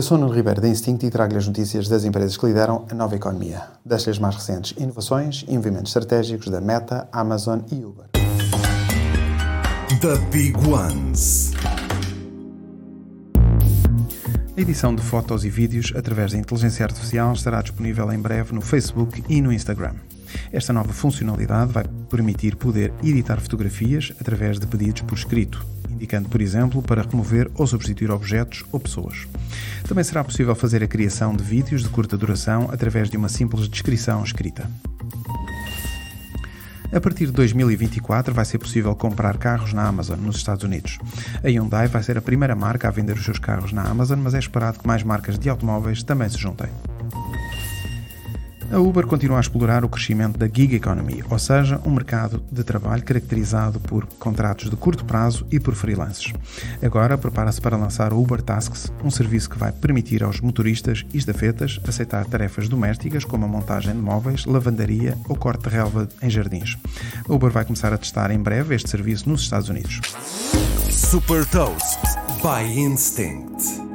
Eu sou Nuno Ribeiro da Instinct e trago-lhe as notícias das empresas que lideram a nova economia. Das as mais recentes inovações e movimentos estratégicos da Meta, Amazon e Uber. The Big Ones. A edição de fotos e vídeos através da inteligência artificial estará disponível em breve no Facebook e no Instagram. Esta nova funcionalidade vai permitir poder editar fotografias através de pedidos por escrito, indicando, por exemplo, para remover ou substituir objetos ou pessoas. Também será possível fazer a criação de vídeos de curta duração através de uma simples descrição escrita. A partir de 2024 vai ser possível comprar carros na Amazon nos Estados Unidos. A Hyundai vai ser a primeira marca a vender os seus carros na Amazon, mas é esperado que mais marcas de automóveis também se juntem. A Uber continua a explorar o crescimento da gig economy, ou seja, um mercado de trabalho caracterizado por contratos de curto prazo e por freelancers. Agora prepara-se para lançar o Uber Tasks, um serviço que vai permitir aos motoristas e estafetas aceitar tarefas domésticas como a montagem de móveis, lavandaria ou corte de relva em jardins. A Uber vai começar a testar em breve este serviço nos Estados Unidos. Super Toast by Instinct.